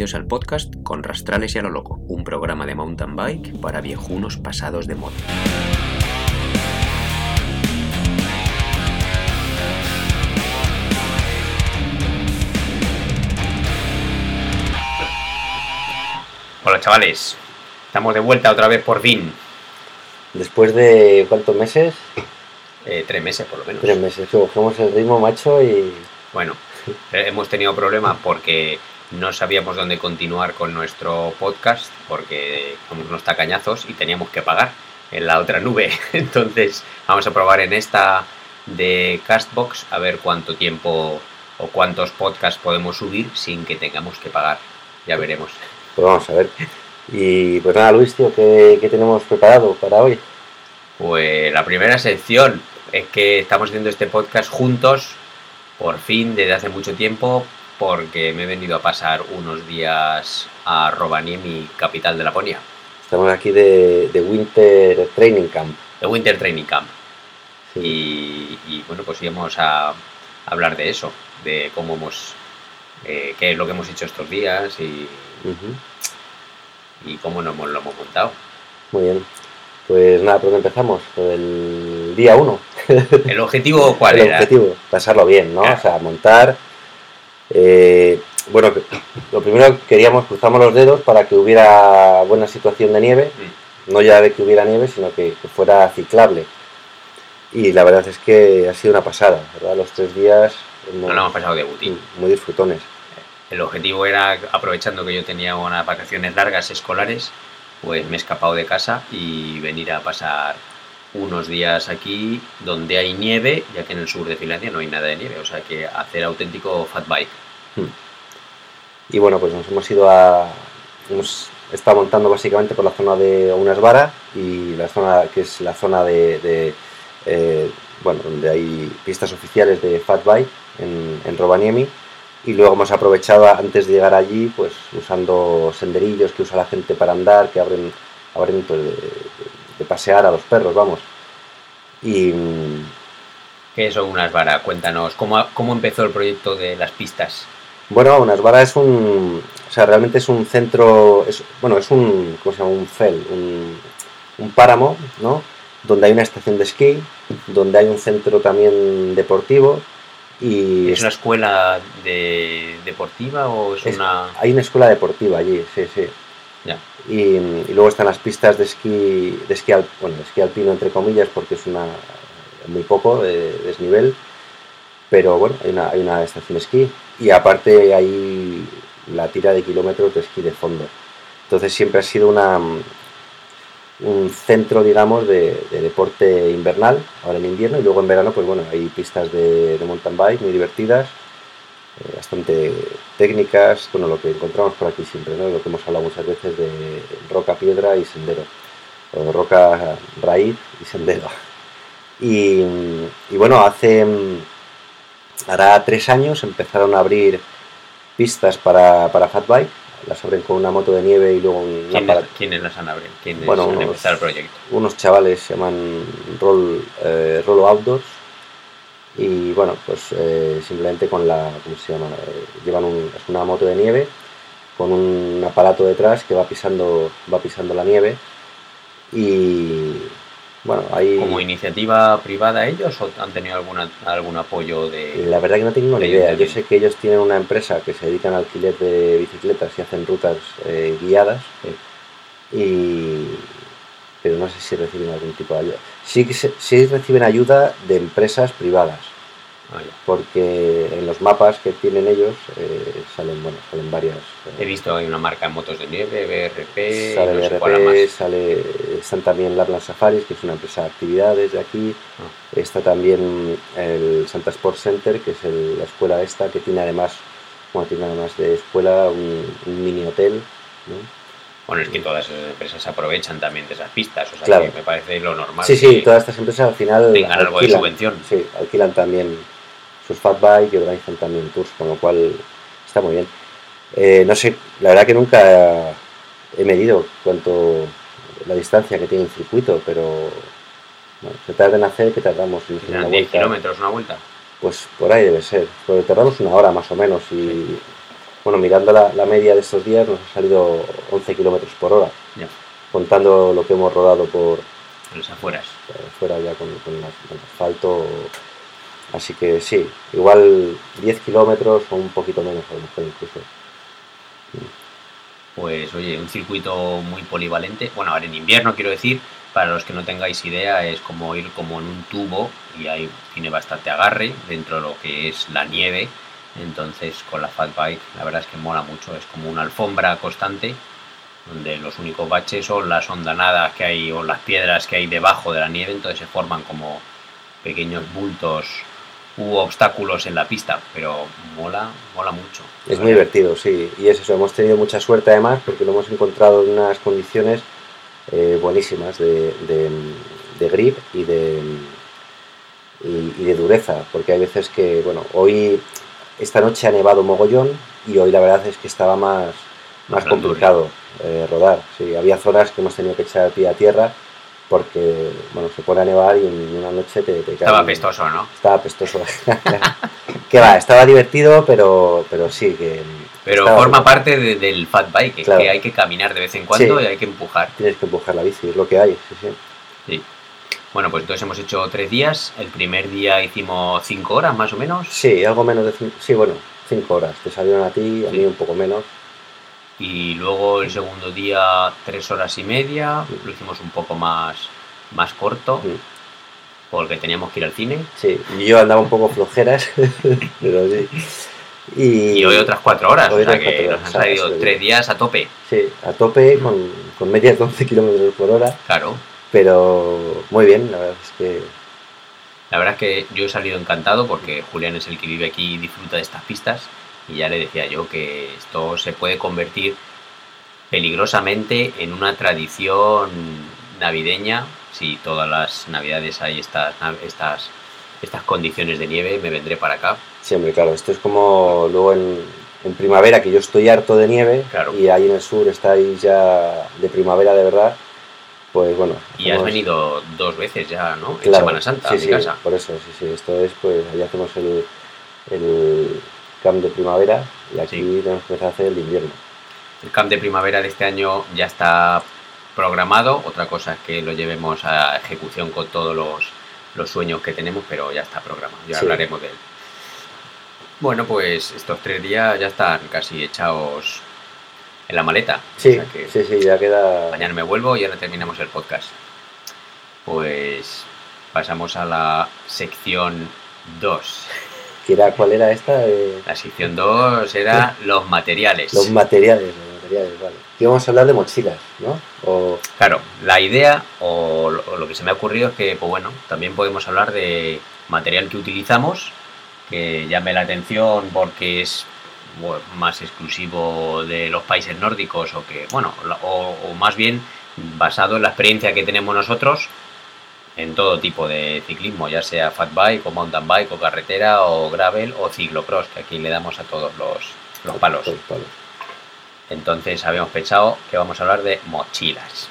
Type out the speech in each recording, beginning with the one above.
bienvenidos al podcast Con Rastrales y a lo Loco, un programa de mountain bike para viejunos pasados de moda. Hola chavales, estamos de vuelta otra vez por fin. Después de cuántos meses? Eh, tres meses por lo menos. Tres meses, cogemos el ritmo macho y... Bueno, eh, hemos tenido problemas porque no sabíamos dónde continuar con nuestro podcast porque somos unos tacañazos y teníamos que pagar en la otra nube. Entonces vamos a probar en esta de Castbox a ver cuánto tiempo o cuántos podcasts podemos subir sin que tengamos que pagar. Ya veremos. Pues vamos a ver. Y pues nada, Luis, tío, ¿qué, qué tenemos preparado para hoy? Pues la primera sección es que estamos haciendo este podcast juntos, por fin, desde hace mucho tiempo, porque me he venido a pasar unos días a Rovaniemi, capital de Laponia. Estamos aquí de, de Winter Training Camp. De Winter Training Camp. Y, y, bueno, pues íbamos a hablar de eso, de cómo hemos, eh, qué es lo que hemos hecho estos días y, y cómo nos lo hemos montado. Muy bien. Pues nada, ¿por dónde empezamos? Por el día 1. ¿El objetivo cuál el era? objetivo, pasarlo bien, ¿no? Claro. O sea, montar. Eh, bueno, lo primero queríamos, cruzamos los dedos para que hubiera buena situación de nieve, Mm. no ya de que hubiera nieve, sino que, que fuera ciclable. Y la verdad es que ha sido una pasada, ¿verdad? Los tres días hemos- No lo hemos pasado de booty. muy disfrutones. El objetivo era, aprovechando que yo tenía unas vacaciones largas escolares, pues me he escapado de casa y venir a pasar unos días aquí donde hay nieve, ya que en el sur de Finlandia no hay nada de nieve, o sea que hacer auténtico fat bike. Y bueno, pues nos hemos ido a. Hemos estado montando básicamente por la zona de Unasvara y la zona que es la zona de. eh, bueno, donde hay pistas oficiales de Fat Bike en, en Rovaniemi. Y luego hemos aprovechado antes de llegar allí, pues usando senderillos que usa la gente para andar, que abren, abren pues, pasear a los perros, vamos. Y, mm, ¿Qué es unas varas? Cuéntanos, ¿cómo, ¿cómo empezó el proyecto de las pistas? Bueno, Unasvara es un, o sea, realmente es un centro, es, bueno, es un, ¿cómo se llama? Un fel, un, un páramo, ¿no? Donde hay una estación de esquí, donde hay un centro también deportivo y ¿Es una escuela de, deportiva o es, Es- una...? hay una escuela deportiva allí, sí, sí. Y, luego están las pistas de esquí, de esquí, al- bueno, esquí alpino entre comillas, porque es una muy poco de desnivel, pero bueno, hay una, hay una estación de esquí. Y aparte hay la tira de kilómetros de esquí de fondo. Entonces siempre ha sido una, un centro, digamos, de, de deporte invernal, ahora en invierno, y luego en verano, pues bueno, hay pistas de, mountain bike muy divertidas, bastante técnicas, bueno, lo que encontramos por aquí siempre, ¿no? Lo que hemos hablado muchas veces de roca, piedra y sendero, o roca, raíz y sendero. Y, y bueno, hace, hará tres años empezaron a abrir pistas para, para fat bike, las abren con una moto de nieve y luego un ¿Quiénes, las han abierto? ¿Quiénes Bueno, han unos- empezado el proyecto? unos chavales se llaman Roll, eh, Rollo Outdoors y bueno, pues eh, simplemente con la, ¿cómo se llama? Eh, llevan un- es una moto de nieve con un aparato detrás que va pisando, va pisando la nieve y bueno, ahí ¿Como iniciativa privada ellos o han tenido alguna, algún apoyo de...? la verdad que no tengo ni de idea. Yo sé que ellos tienen una empresa que se dedican al alquiler de bicicletas y hacen rutas eh, guiadas y pero no sé si reciben algún tipo de ayuda. Sí sí reciben ayuda de empresas privadas. Ah, porque en los mapas que tienen ellos eh, salen bueno salen varias eh, He visto hay una marca de motos de nieve, BRP, sale no sé BRP, cuál más. sale están también Lapland Safaris que es una empresa de actividades de aquí Ah. está también el Santa Sport Center que es el- la escuela esta que tiene además bueno tiene además de escuela un, un mini hotel ¿no? Bueno, es que todas esas empresas aprovechan también de esas pistas, o sea Claro. que me parece lo normal sí sí todas estas empresas al final tengan algo de subvención. sí alquilan también sus fat bike y organizan también tours con lo cual está muy bien Eh, no sé la verdad que nunca he medido cuánto la distancia que tiene el circuito pero bueno, se tarda en hacer que tardamos en hacer una serán 10 vuelta kilómetros una vuelta. pues por ahí debe ser porque tardamos una hora más o menos y bueno, mirando la, la media de estos días, nos ha salido 11 kilómetros por hora, Ya, contando lo que hemos rodado por en las afueras. fuera ya con, con con el asfalto. Así que sí, igual 10 kilómetros o un poquito menos, a lo mejor incluso. Pues oye, un circuito muy polivalente. Bueno, ahora en invierno quiero decir, para los que no tengáis idea, es como ir como en un tubo y ahí tiene bastante agarre dentro de lo que es la nieve. Entonces con la fat bike la verdad es que mola mucho, es como una alfombra constante donde los únicos baches son las ondanadas que hay o las piedras que hay debajo de la nieve, entonces se forman como pequeños bultos u obstáculos en la pista, pero mola, mola mucho. Es muy divertido, sí. Y es eso, hemos tenido mucha suerte además porque lo hemos encontrado en unas condiciones eh, buenísimas de, de- de grip y de, y, y de dureza. Porque hay veces que, bueno, hoy, esta noche ha nevado mogollón y hoy la verdad es que estaba más, más complicado eh, rodar. Sí, había zonas que hemos tenido que echar pie a tierra porque, bueno, se pone a nevar y en una noche te, te Estaba caen- pestoso, ¿no? estaba pestoso. que va, estaba divertido, pero, pero sí que. Pero forma parte de- del fat bike, que- Claro. que hay que caminar de vez en cuando Sí. y hay que empujar. Tienes que empujar la bici, es lo que hay, sí, sí. Sí. Bueno, pues entonces hemos hecho tres días. El primer día hicimos cinco horas más o menos. Sí, algo menos de cinco, sí, bueno, cinco horas. Te salieron a ti, a Sí. mí un poco menos. Y luego el segundo día tres horas y media. Lo hicimos un poco más, más corto Sí. porque teníamos que ir al cine. Sí, y yo andaba un poco flojeras, pero sí. Y, Y hoy otras cuatro horas. Hoy o sea que nos horas, han salido tres días a tope. Sí, a tope, con, con medias de 11 kilómetros por hora, Claro. pero muy bien, la verdad es que La verdad es que yo he salido encantado porque Julián es el que vive aquí y disfruta de estas pistas y ya le decía yo que esto se puede convertir peligrosamente en una tradición navideña. Si todas las navidades hay estas, estas, estas condiciones de nieve, me vendré para acá. siempre, claro, esto es como luego en, en primavera, que yo estoy harto de nieve, Claro. y ahí en el sur estáis ya de primavera de verdad, pues bueno. Y has venido dos veces ya, ¿no? en Semana Santa, sí, a mi sí, casa. por eso, sí, sí, esto es, pues ahí hacemos el, el camp de primavera y aquí Sí. tenemos que empezar a hacer el invierno. El camp de primavera de este año ya está programado. Otra cosa es que lo llevemos a ejecución con todos los, los sueños que tenemos, pero ya está programado. Ya Sí. hablaremos de él. Bueno, pues estos tres días ya están casi echados en la maleta. Sí, O sea que sí, sí, ya queda... mañana me vuelvo y ahora terminamos el podcast. Pues pasamos a la sección 2. ¿Qué era, ¿Cuál era esta? Eh, La sección 2 era los materiales. los materiales, los materiales, vale. Que íbamos a hablar de mochilas, ¿no? O, Claro, la idea o lo, o lo que se me ha ocurrido es que, pues bueno, también podemos hablar de material que utilizamos, que llame la atención porque es bueno, más exclusivo de los países nórdicos o que, bueno, o, o más bien basado en la experiencia que tenemos nosotros en todo tipo de ciclismo, ya sea fat bike o mountain bike o carretera o gravel o ciclocross, que aquí le damos a todos los, los palos. los palos. Entonces habíamos pensado que vamos a hablar de mochilas.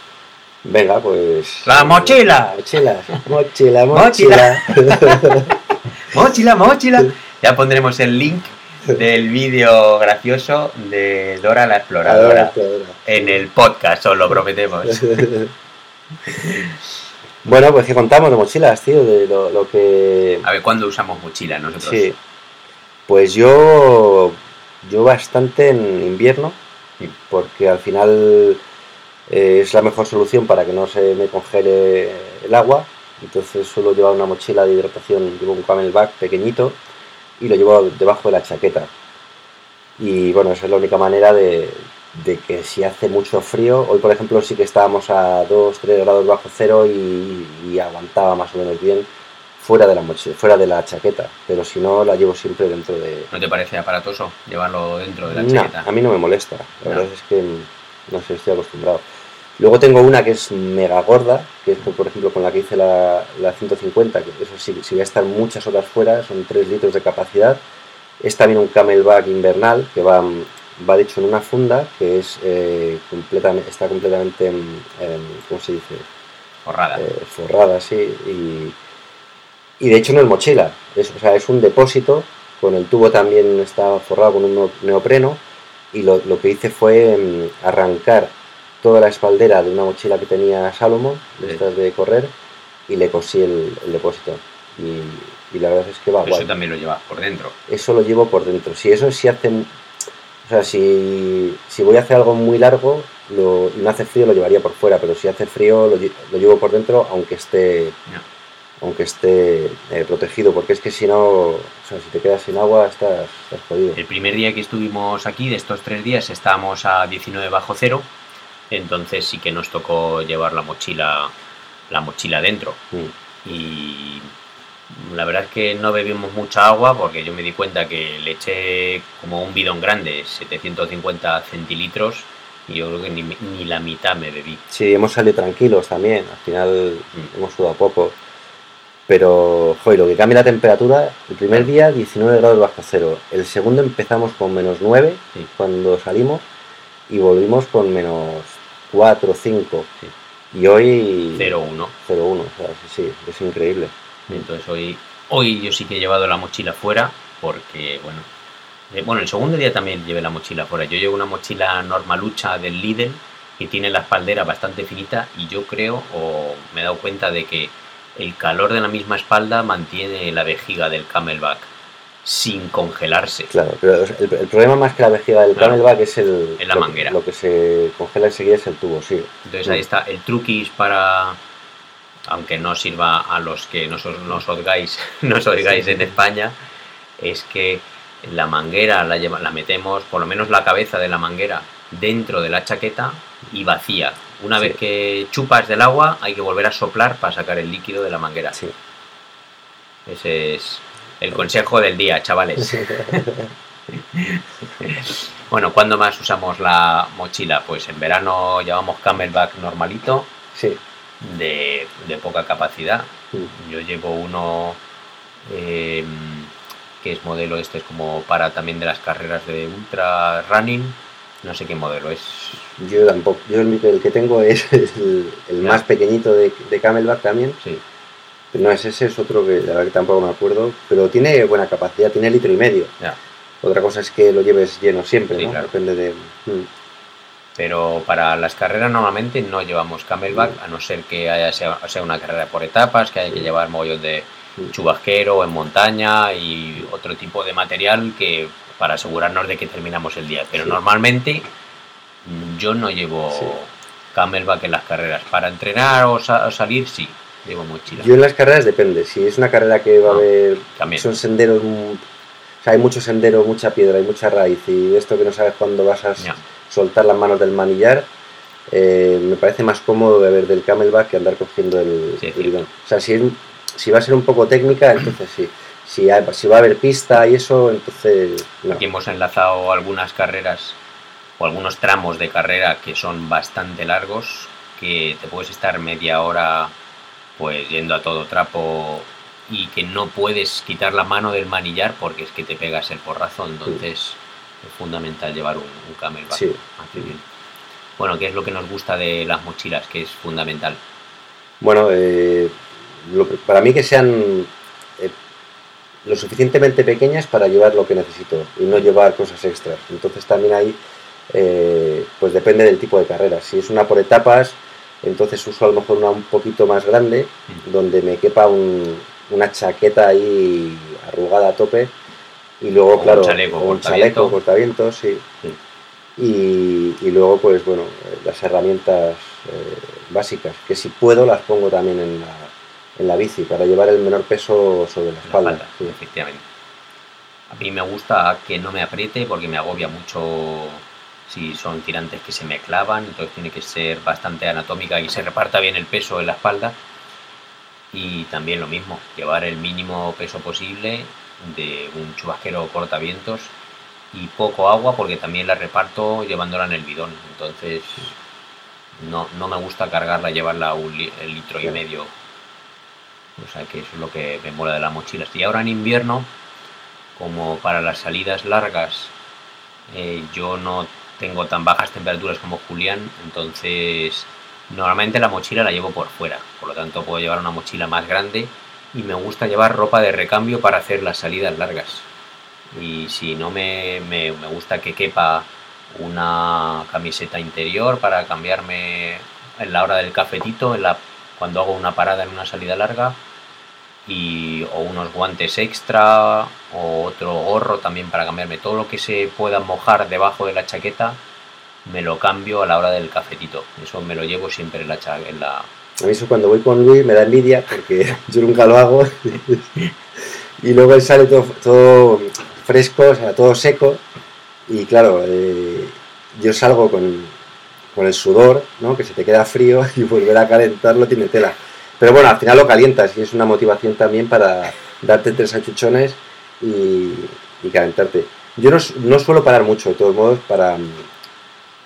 Venga, pues... ¡La mochila! Mochilas, mochila, Mochila. mochila. Mochila, mochila. Ya pondremos el link del vídeo gracioso de Dora la exploradora Adora, adora. en el podcast, os lo prometemos. bueno, pues que contamos de mochilas, tío, de lo, lo que... A ver, ¿cuándo usamos mochila nosotros? Sí. Pues yo, yo bastante en invierno, Sí. porque al final eh, es la mejor solución para que no se me congele el agua. Entonces suelo llevar una mochila de hidratación, llevo un camelback pequeñito y lo llevo debajo de la chaqueta. Y bueno, esa es la única manera de, de que si hace mucho frío, hoy por ejemplo sí que estábamos a 2-3 grados bajo cero y, y aguantaba más o menos bien fuera de la mochila, fuera de la chaqueta, pero si no la llevo siempre dentro de... ¿No te parece aparatoso llevarlo dentro de la No, chaqueta? a mí no me molesta, la No. verdad es que mm, no sé, estoy acostumbrado. Luego tengo una que es mega gorda, que es por ejemplo con la que hice la, la 150, que eso sí, si voy a estar muchas horas fuera, son 3 litros de capacidad. Es también un camelback invernal que va, mm, va de hecho en una funda que es eh, completamente, está completamente, mm, em, ¿cómo se dice? Forrada. eh, forrada así y, y de hecho no es mochila, es, o sea, es un depósito, con el tubo también está forrado con un no- neopreno y lo, lo que hice fue mm, arrancar toda la espaldera de una mochila que tenía Salomon, de Sí. estas de correr, y le cosí el, el depósito. Y, y la verdad es que va Eso guay. también lo llevas por dentro. Eso lo llevo por dentro. Si eso si hace... O sea, si, si voy a hacer algo muy largo lo, y no hace frío, lo llevaría por fuera, pero si hace frío, lo, lo llevo por dentro, aunque esté No. aunque esté eh, protegido, porque es que si no, o sea, si te quedas sin agua, estás, estás jodido. El primer día que estuvimos aquí, de estos tres días, estábamos a 19 bajo cero, entonces sí que nos tocó llevar la mochila, la mochila dentro. Mm. Y la verdad es que no bebimos mucha agua porque yo me di cuenta que le eché como un bidón grande, 750 centilitros, y yo creo que ni, ni la mitad me bebí. Sí, hemos salido tranquilos también, al final Mm. hemos sudado poco. Pero, joder, lo que cambia la temperatura, el primer día 19 grados bajo cero, el segundo empezamos con menos 9 Sí. cuando salimos y volvimos con menos 4 5 Sí. y hoy 0-1. 0,1, o sea, sí, sí, es increíble. Entonces hoy, hoy yo sí que he llevado la mochila fuera porque, bueno, eh, bueno, el segundo día también llevé la mochila fuera. Yo llevo una mochila normalucha del Lidl que tiene la espaldera bastante finita y yo creo o me he dado cuenta de que el calor de la misma espalda mantiene la vejiga del camelback sin congelarse. Claro, pero el, el problema más que la vejiga del Claro. camelback es el Es la lo- manguera. Lo que se congela enseguida es el tubo, sí. Entonces ahí está el truquis para, aunque no sirva a los que nos, os- nos oigáis, nos oigáis en España, es que la manguera la, lleva- la metemos, por lo menos la cabeza de la manguera, dentro de la chaqueta y vacía. Una Sí. vez que chupas del agua hay que volver a soplar para sacar el líquido de la manguera. Sí. Ese es el consejo del día, chavales. Bueno, ¿cuándo más usamos la mochila? Pues en verano llevamos camelback normalito, Sí. de, de poca capacidad. Yo llevo uno eh, que es modelo este, es como para también de las carreras de ultra running. No sé qué modelo es. Yo tampoco. Yo el, que tengo es el, más pequeñito de, de Camelback también. Sí, No es ese, es otro que la verdad que tampoco me acuerdo. Pero tiene buena capacidad, tiene litro y medio. ya. Otra cosa es que lo lleves lleno siempre, Sí, ¿no? claro. Depende de. mm. Pero para las carreras normalmente no llevamos camelback, a no ser que haya sea, sea una carrera por etapas, que haya que llevar mogollón de chubasquero en montaña y otro tipo de material que para asegurarnos de que terminamos el día. Pero Sí. normalmente mm, yo no llevo Sí. camelback en las carreras. Para entrenar o, sa- o salir, sí, llevo mochila. Yo en las carreras depende. Si es una carrera que va a Ah, haber. También. Son senderos. mm, O sea, hay muchos senderos, mucha piedra, hay mucha raíz. Y esto que no sabes cuándo vas a. soltar las manos del manillar. eh, me parece más cómodo beber del camelback que andar cogiendo el, Sí, el. O sea, si, si va a ser un poco técnica, entonces sí. Si, hay- si va a haber pista y eso, entonces no. Aquí hemos enlazado algunas carreras o algunos tramos de carrera que son bastante largos, que te puedes estar media hora pues yendo a todo trapo y que no puedes quitar la mano del manillar porque es que te pegas el porrazo, entonces es fundamental llevar un, un camelback. Sí. Bueno, ¿qué es lo que nos gusta de las mochilas? Que es fundamental. Bueno, eh, lo- para mí que sean eh, lo suficientemente pequeñas para llevar lo que necesito y no llevar cosas extras. Entonces también ahí, eh, pues depende del tipo de carrera. Si es una por etapas, entonces uso a lo mejor una un poquito más grande, donde me quepa un- una chaqueta ahí arrugada a tope y luego, O un claro, chaleco o un chaleco cortavientos, sí. Sí. Y, y luego, pues bueno, eh, las herramientas eh, básicas, que si puedo las pongo también en la, en la bici para llevar el menor peso sobre la espalda. espalda, sí. efectivamente. A mí me gusta que no me apriete porque me agobia mucho si son tirantes que se me clavan, entonces tiene que ser bastante anatómica y se reparta bien el peso en la espalda. Y también lo mismo, llevar el mínimo peso posible de un chubasquero cortavientos y poco agua porque también la reparto llevándola en el bidón. Entonces no, no me gusta cargarla, llevarla un li- litro y medio. O sea que eso es lo que me mola de las mochilas. Y ahora en invierno, como para las salidas largas, eh, yo no tengo tan bajas temperaturas como Julián, entonces normalmente la mochila la llevo por fuera, por lo tanto puedo llevar una mochila más grande y me gusta llevar ropa de recambio para hacer las salidas largas. Y si no me, me, me gusta que quepa una camiseta interior para cambiarme en la hora del cafetito, en la, cuando hago una parada en una salida larga, y, o unos guantes extra, o otro gorro también para cambiarme. Todo lo que se pueda mojar debajo de la chaqueta, me lo cambio a la hora del cafetito. Eso me lo llevo siempre en la, en la, A mí eso cuando voy con Luis me da envidia porque yo nunca lo hago. y luego él sale todo, fresco, o sea, todo seco. Y claro, eh, yo salgo con, con el sudor, ¿no? que se te queda frío y volver a calentarlo tiene tela. Pero bueno, al final lo calientas y es una motivación también para darte tres achuchones y, calentarte. Yo no, no suelo parar mucho, de todos modos, para, mm,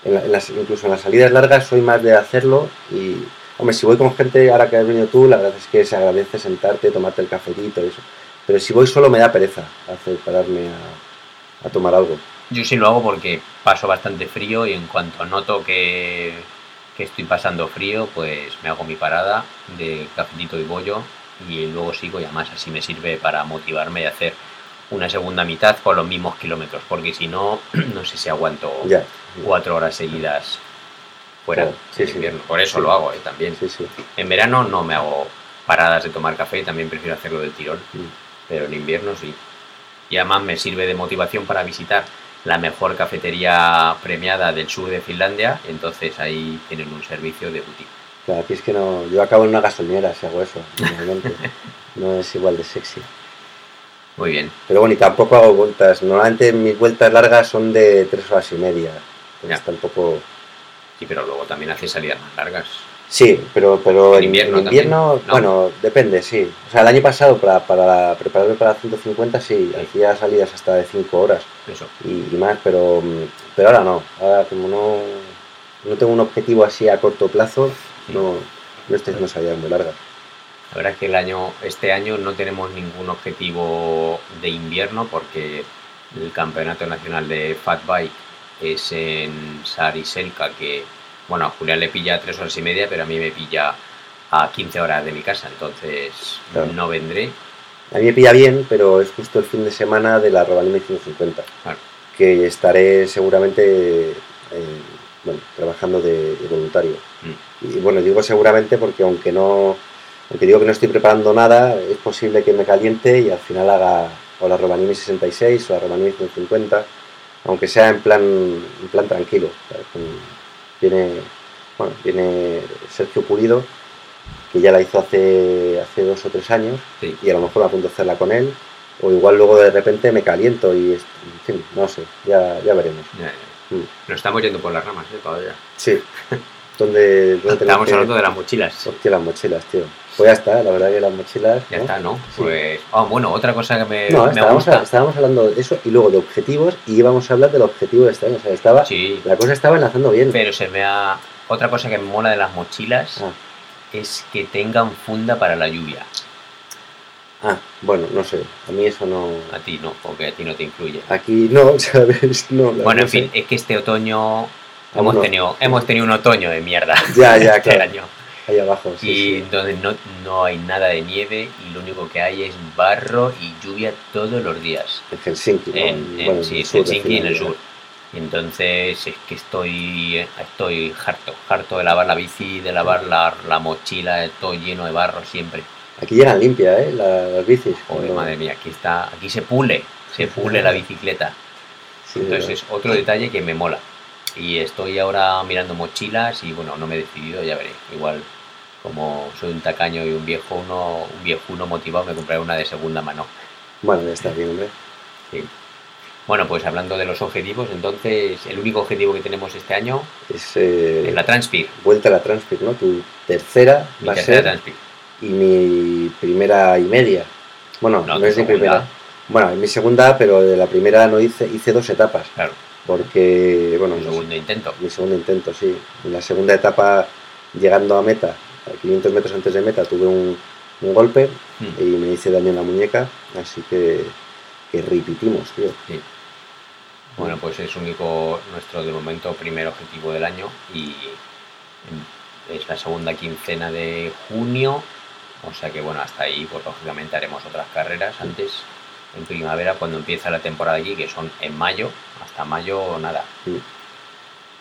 en la- en las- incluso en las salidas largas soy más de hacerlo y, hombre, si voy con gente, ahora que has venido tú, la verdad es que se agradece sentarte, tomarte el cafetito y eso. Pero si voy solo me da pereza hacer pararme a, a tomar algo. Yo sí lo hago porque paso bastante frío y en cuanto noto que, que estoy pasando frío, pues me hago mi parada de cafetito y bollo y luego sigo y además así me sirve para motivarme y hacer una segunda mitad con los mismos kilómetros, porque si no, no sé si aguanto cuatro horas seguidas fuera sí, en sí. invierno. Por eso Sí. lo hago eh, también. En verano no me hago paradas de tomar café, también prefiero hacerlo del tirón, Mm. pero en invierno sí. Y además me sirve de motivación para visitar la mejor cafetería premiada del sur de Finlandia, entonces ahí tienen un servicio de boutique. Claro, aquí es que no. Yo acabo en una gasolinera si hago eso, normalmente. no es igual de sexy. Muy bien, Pero bueno, y tampoco hago vueltas. Normalmente mis vueltas largas son de tres horas y media. Ya. tampoco. Pero luego también hace salidas más largas. Sí, pero, pero ¿En invierno en invierno, también? No. bueno, depende, sí. O sea, el año pasado para, para prepararme para 150 sí, Sí. hacía salidas hasta de 5 horas Eso. y, y más, pero, mm, pero ahora no. Ahora como no, no tengo un objetivo así a corto plazo, no, no estoy haciendo salidas muy largas. La verdad es que el año, este año no tenemos ningún objetivo de invierno porque el campeonato nacional de Fat Bike es en Sariselka, que bueno, a Julián le pilla tres horas y media, pero a mí me pilla a 15 horas de mi casa, entonces Claro. no vendré. A mí me pilla bien, pero es justo el fin de semana de la Robalina 150, Claro. que estaré seguramente eh, bueno, trabajando de, de voluntario. Mm. Y bueno, digo seguramente porque aunque no, aunque digo que no estoy preparando nada, es posible que me caliente y al final haga o la Romanini 66 o la Romanini 150, aunque sea en plan, en plan tranquilo. Viene, bueno, viene Sergio Pulido, que ya la hizo hace, hace dos o tres años, Sí. y a lo mejor me apunto a hacerla con él, o igual luego de repente me caliento y, en fin, no sé, ya, ya veremos. Ya, ya. Mm. Nos estamos yendo por las ramas, ¿eh? Todavía. Sí, donde, donde tenemos Estamos que- hablando de las mochilas. Hostia, las mochilas, tío. Pues ya está, la verdad que las mochilas. Ya ¿no? está, ¿no? Sí. Pues. Ah, bueno, otra cosa que me, No, me estábamos, gusta. estábamos hablando de eso y luego de objetivos y íbamos a hablar del objetivo de este año. O sea, estaba, Sí, la cosa estaba enlazando bien. pero se me ha. Otra cosa que me mola de las mochilas Ah, es que tengan funda para la lluvia. ah, bueno, no sé. A mí eso no. A ti no, porque a ti no te influye. Aquí no, ¿sabes? No, Bueno, no en fin, sé. es que este otoño hemos tenido, hemos tenido un otoño de mierda Ya, ya, este claro. año. Ahí abajo, sí. y sí. entonces no, no hay nada de nieve y lo único que hay es barro y lluvia todos los días. En Helsinki, ¿no? En, en- Bueno, sí, en sur Helsinki en el sur. Entonces es que estoy, estoy harto, harto de lavar la bici, de lavar la, la mochila, todo lleno de barro siempre. Aquí llegan limpias, ¿eh? La- las bicis. Joder, madre mía, aquí está, aquí se pule, se pule la bicicleta. Sí, Entonces es otro detalle que me mola. Y estoy ahora mirando mochilas y bueno, no me he decidido, ya veré. Igual, como soy un tacaño y un viejo uno, un viejuno motivado, me compraré una de segunda mano. Bueno, está bien, hombre. Sí. Bueno, pues hablando de los objetivos, entonces el único objetivo que tenemos este año Es eh, es la Transpir. vuelta a la Transpir, ¿no? Tu tercera Mi va a tercera ser Transpir. y mi primera y media. Bueno, No, no, es mi primera. Bueno, es mi segunda, pero de la primera no hice, hice dos etapas. Claro, Porque, bueno, un segundo intento. mi segundo intento, sí. En la segunda etapa, llegando a meta, a 500 metros antes de meta, tuve un, un golpe Mm. y me hice daño en la muñeca, así que, que repetimos, tío. Sí. Bueno, pues es único nuestro de momento primer objetivo del año y es la segunda quincena de junio, o sea que bueno, hasta ahí pues lógicamente haremos otras carreras antes en primavera cuando empieza la temporada aquí, que son en mayo, hasta mayo nada. Mm.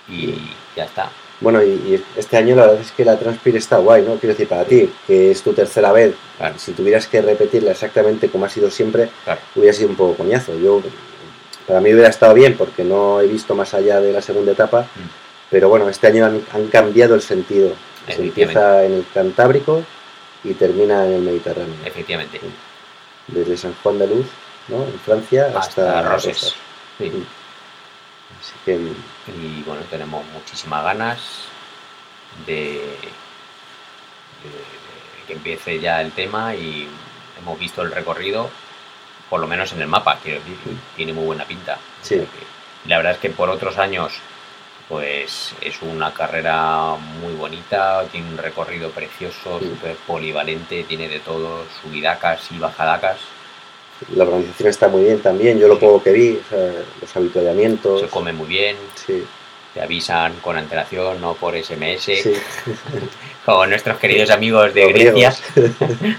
y ya está. Bueno, y, y este año la verdad es que la Transpir está guay, ¿no? Quiero decir, para ti, que es tu tercera vez, Claro. si tuvieras que repetirla exactamente como ha sido siempre, Claro. hubiera sido un poco coñazo. Yo, para mí hubiera estado bien porque no he visto más allá de la segunda etapa, Mm. pero bueno, este año han, han cambiado el sentido. Se empieza en el Cantábrico y termina en el Mediterráneo. Efectivamente. Desde San Juan de Luz, ¿no? En Francia, hasta, Hasta Roses. Rosas. Sí. Mm. Así que Y bueno, tenemos muchísimas ganas de, de que empiece ya el tema y hemos visto el recorrido, por lo menos en el mapa, quiero decir, tiene muy buena pinta. Sí. la verdad es que por otros años, pues es una carrera muy bonita, tiene un recorrido precioso, Sí. súper polivalente, tiene de todo, subidacas y bajadacas, la organización está muy bien también. Yo lo poco que vi, o sea, los habituallamientos. se come muy bien, Sí, te avisan con antelación, no por SMS. sí. con nuestros queridos amigos de Los Grecia.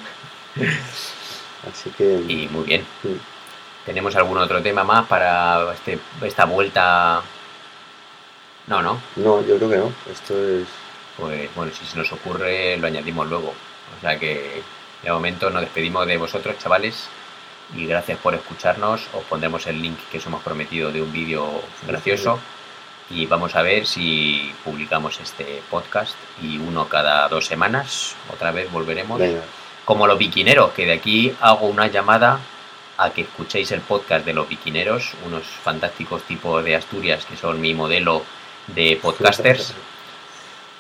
Así que. Y muy bien. ¿Tenemos algún otro tema más para este, esta vuelta? No, no. No, yo creo que no. Esto es. Pues bueno, si se nos ocurre lo añadimos luego. O sea que de momento nos despedimos de vosotros, chavales. Y gracias por escucharnos. Os pondremos el link que os hemos prometido de un vídeo gracioso. Y vamos a ver si publicamos este podcast y uno cada dos semanas. Otra vez volveremos. Venga, como los biquineros, que de aquí hago una llamada a que escuchéis el podcast de los biquineros, unos fantásticos tipos de Asturias que son mi modelo de podcasters.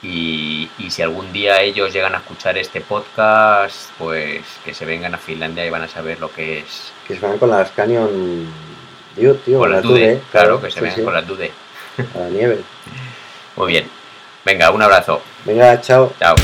Y, y si algún día ellos llegan a escuchar este podcast, pues que se vengan a Finlandia y van a saber lo que es que se van con las Canyon Dude, tío. con la las Dude. Dude, Claro, que se sí, vengan sí, con las Dude. A la nieve. Muy bien. Venga, un abrazo. Venga, chao. Chao.